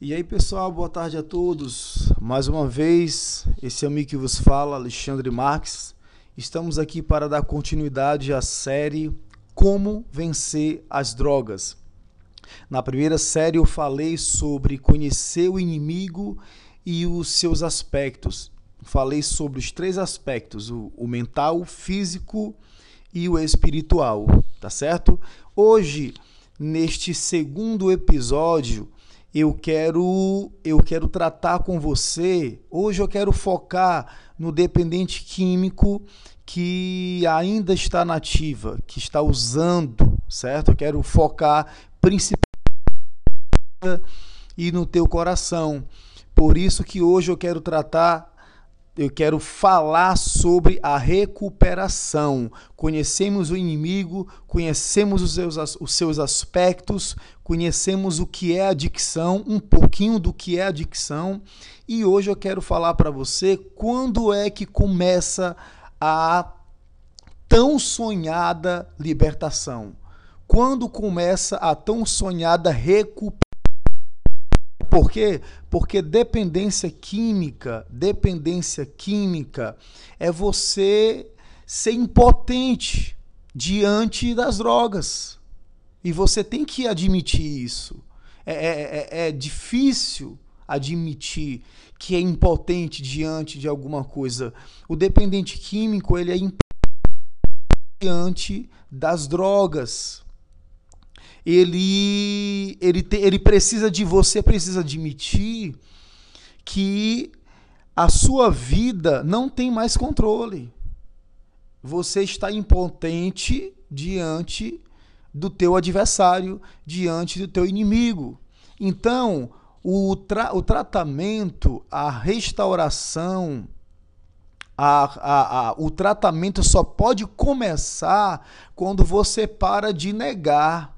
E aí, pessoal, boa tarde a todos. Mais uma vez, esse é amigo que vos fala, Alexandre Marques. Estamos aqui para dar continuidade à série Como Vencer as Drogas. Na primeira série, eu falei sobre conhecer o inimigo e os seus aspectos. Falei sobre os três aspectos: o, o mental, o físico e o espiritual, tá certo? Hoje, neste segundo episódio, eu quero eu quero tratar com você. Hoje eu quero focar no dependente químico que ainda está nativa, que está usando, certo? Eu quero focar principalmente e no teu coração. Por isso que hoje eu quero tratar eu quero falar sobre a recuperação. Conhecemos o inimigo, conhecemos os seus, os seus aspectos, conhecemos o que é adicção, um pouquinho do que é adicção, e hoje eu quero falar para você quando é que começa a tão sonhada libertação. Quando começa a tão sonhada recuperação por quê? Porque dependência química, dependência química é você ser impotente diante das drogas. E você tem que admitir isso. É, é, é, é difícil admitir que é impotente diante de alguma coisa. O dependente químico ele é impotente diante das drogas ele, ele, te, ele precisa de você, precisa admitir que a sua vida não tem mais controle. Você está impotente diante do teu adversário, diante do teu inimigo. Então, o, tra o tratamento, a restauração, a, a, a, o tratamento só pode começar quando você para de negar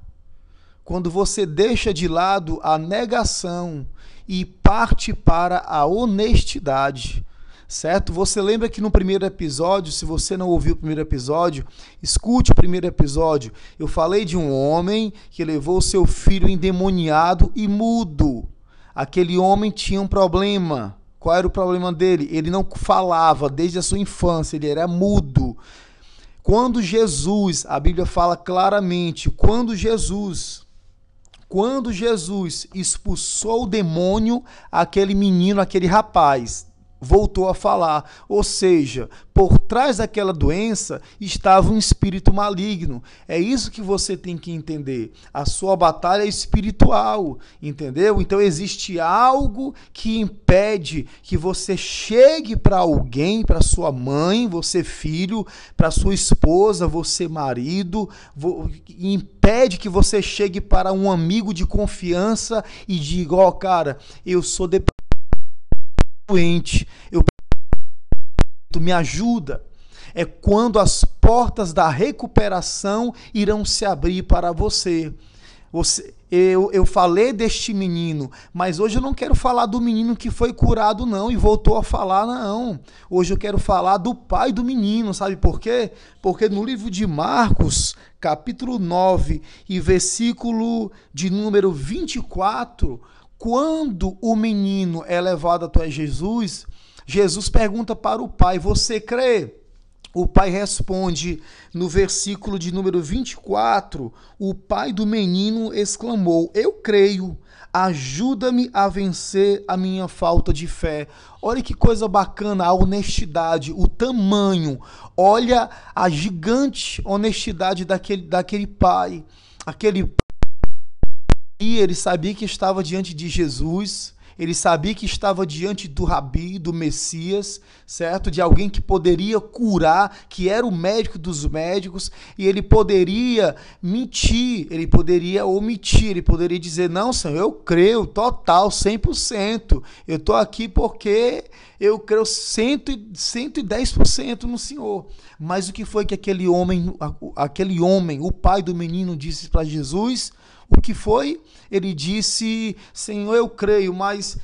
quando você deixa de lado a negação e parte para a honestidade. Certo? Você lembra que no primeiro episódio, se você não ouviu o primeiro episódio, escute o primeiro episódio. Eu falei de um homem que levou seu filho endemoniado e mudo. Aquele homem tinha um problema. Qual era o problema dele? Ele não falava desde a sua infância, ele era mudo. Quando Jesus, a Bíblia fala claramente, quando Jesus quando Jesus expulsou o demônio, aquele menino, aquele rapaz, voltou a falar. Ou seja, por trás daquela doença estava um espírito maligno. É isso que você tem que entender. A sua batalha é espiritual, entendeu? Então existe algo que impede que você chegue para alguém, para sua mãe, você filho, para sua esposa, você marido, impede que você chegue para um amigo de confiança e diga: "Ó, oh, cara, eu sou depressivo doente, eu me ajuda. É quando as portas da recuperação irão se abrir para você. Você, eu, eu falei deste menino, mas hoje eu não quero falar do menino que foi curado, não, e voltou a falar, não. Hoje eu quero falar do pai do menino, sabe por quê? Porque no livro de Marcos, capítulo 9 e versículo de número 24, quando o menino é levado até Jesus, Jesus pergunta para o pai: Você crê? O pai responde no versículo de número 24: O pai do menino exclamou: Eu creio, ajuda-me a vencer a minha falta de fé. Olha que coisa bacana, a honestidade, o tamanho. Olha a gigante honestidade daquele, daquele pai. Aquele e ele sabia que estava diante de Jesus, ele sabia que estava diante do Rabi, do Messias, certo? De alguém que poderia curar, que era o médico dos médicos, e ele poderia mentir, ele poderia omitir, ele poderia dizer: Não, Senhor, eu creio total, 100%. Eu estou aqui porque eu creio 110% no Senhor. Mas o que foi que aquele homem, aquele homem, o pai do menino, disse para Jesus? O que foi? Ele disse: Senhor, eu creio, mas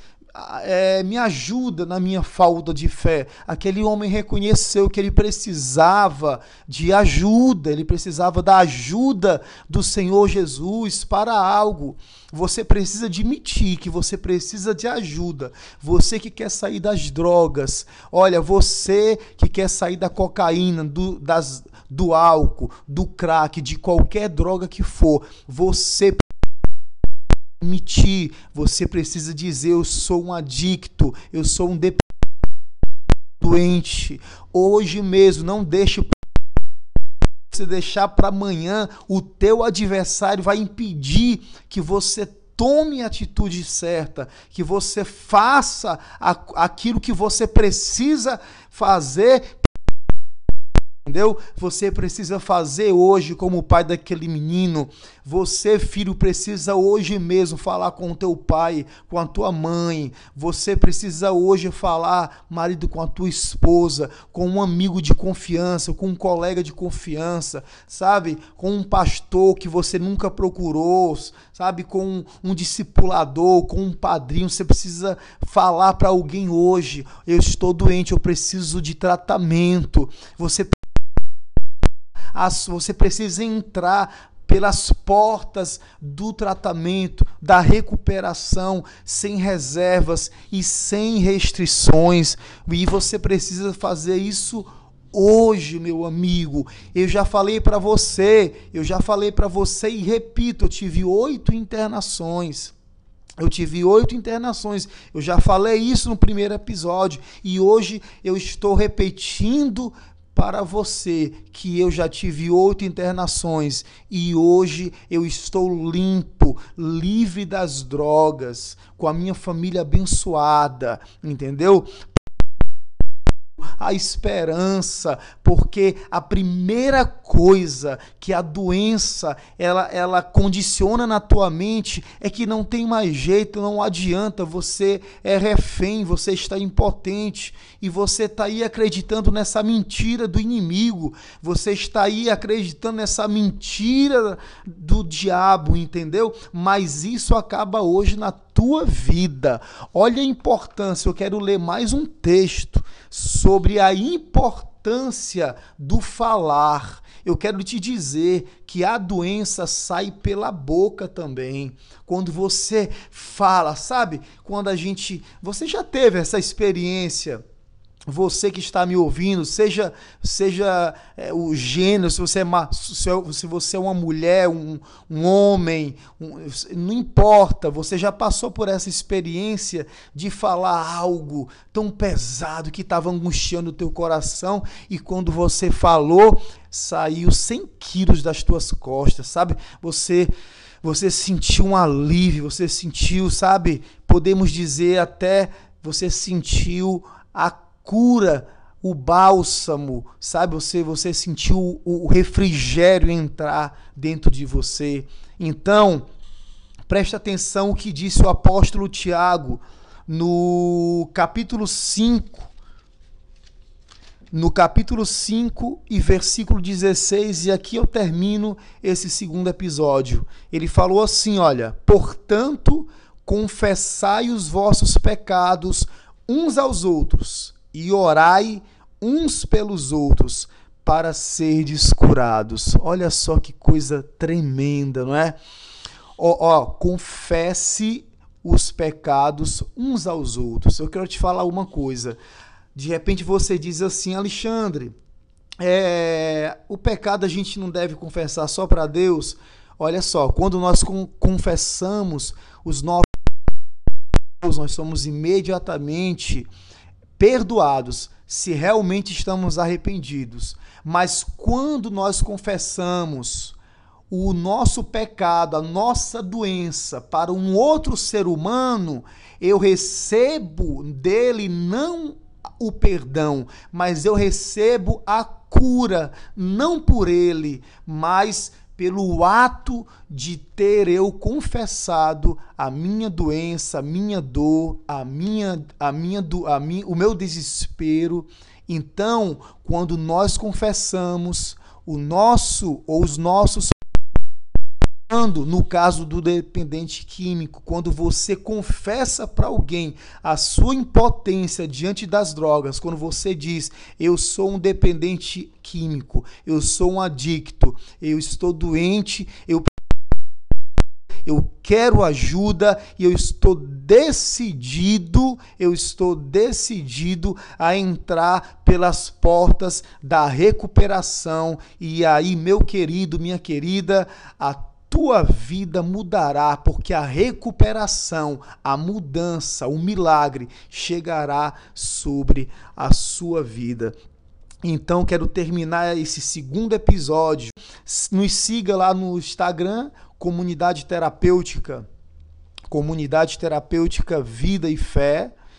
é, me ajuda na minha falta de fé. Aquele homem reconheceu que ele precisava de ajuda, ele precisava da ajuda do Senhor Jesus para algo. Você precisa admitir que você precisa de ajuda. Você que quer sair das drogas, olha, você que quer sair da cocaína, do, das, do álcool, do crack, de qualquer droga que for, você admitir, você precisa dizer: Eu sou um adicto, eu sou um doente. Hoje mesmo, não deixe você deixar para amanhã, o teu adversário vai impedir que você tome a atitude certa, que você faça aquilo que você precisa fazer Entendeu? Você precisa fazer hoje como o pai daquele menino. Você, filho, precisa hoje mesmo falar com o teu pai, com a tua mãe. Você precisa hoje falar, marido, com a tua esposa, com um amigo de confiança, com um colega de confiança, sabe? Com um pastor que você nunca procurou, sabe? Com um, um discipulador, com um padrinho. Você precisa falar para alguém hoje: eu estou doente, eu preciso de tratamento. Você você precisa entrar pelas portas do tratamento, da recuperação, sem reservas e sem restrições. E você precisa fazer isso hoje, meu amigo. Eu já falei para você, eu já falei para você e repito, eu tive oito internações. Eu tive oito internações. Eu já falei isso no primeiro episódio. E hoje eu estou repetindo para você que eu já tive oito internações e hoje eu estou limpo, livre das drogas, com a minha família abençoada, entendeu? A esperança, porque a primeira coisa que a doença ela, ela condiciona na tua mente é que não tem mais jeito, não adianta, você é refém, você está impotente e você está aí acreditando nessa mentira do inimigo, você está aí acreditando nessa mentira do diabo, entendeu? Mas isso acaba hoje na tua vida. Olha a importância, eu quero ler mais um texto sobre a importância do falar. Eu quero te dizer que a doença sai pela boca também. Quando você fala, sabe? Quando a gente. Você já teve essa experiência você que está me ouvindo, seja seja é, o gênero, se você é uma, se você é uma mulher, um, um homem, um, não importa, você já passou por essa experiência de falar algo tão pesado que estava angustiando o teu coração e quando você falou, saiu 100 quilos das tuas costas, sabe? Você você sentiu um alívio, você sentiu, sabe? Podemos dizer até você sentiu a cura, o bálsamo, sabe? Você, você sentiu o refrigério entrar dentro de você. Então, preste atenção o que disse o apóstolo Tiago no capítulo 5. No capítulo 5 e versículo 16, e aqui eu termino esse segundo episódio. Ele falou assim: Olha, portanto, confessai os vossos pecados uns aos outros e orai uns pelos outros para serdes curados. Olha só que coisa tremenda, não é? Ó, ó, confesse os pecados uns aos outros. Eu quero te falar uma coisa. De repente você diz assim, Alexandre, é, o pecado a gente não deve confessar só para Deus. Olha só, quando nós confessamos os nossos nós somos imediatamente perdoados se realmente estamos arrependidos. Mas quando nós confessamos o nosso pecado, a nossa doença para um outro ser humano, eu recebo dele não o perdão, mas eu recebo a cura, não por ele, mas pelo ato de ter eu confessado a minha doença, a minha dor, a minha, a minha, a minha, o meu desespero. Então, quando nós confessamos o nosso ou os nossos Quando, no caso do dependente químico, quando você confessa para alguém a sua impotência diante das drogas, quando você diz: Eu sou um dependente químico, eu sou um adicto, eu estou doente, eu eu quero ajuda e eu estou decidido, eu estou decidido a entrar pelas portas da recuperação. E aí, meu querido, minha querida, a tua vida mudará, porque a recuperação, a mudança, o milagre chegará sobre a sua vida. Então, quero terminar esse segundo episódio. Nos siga lá no Instagram, Comunidade Terapêutica, Comunidade Terapêutica Vida e Fé.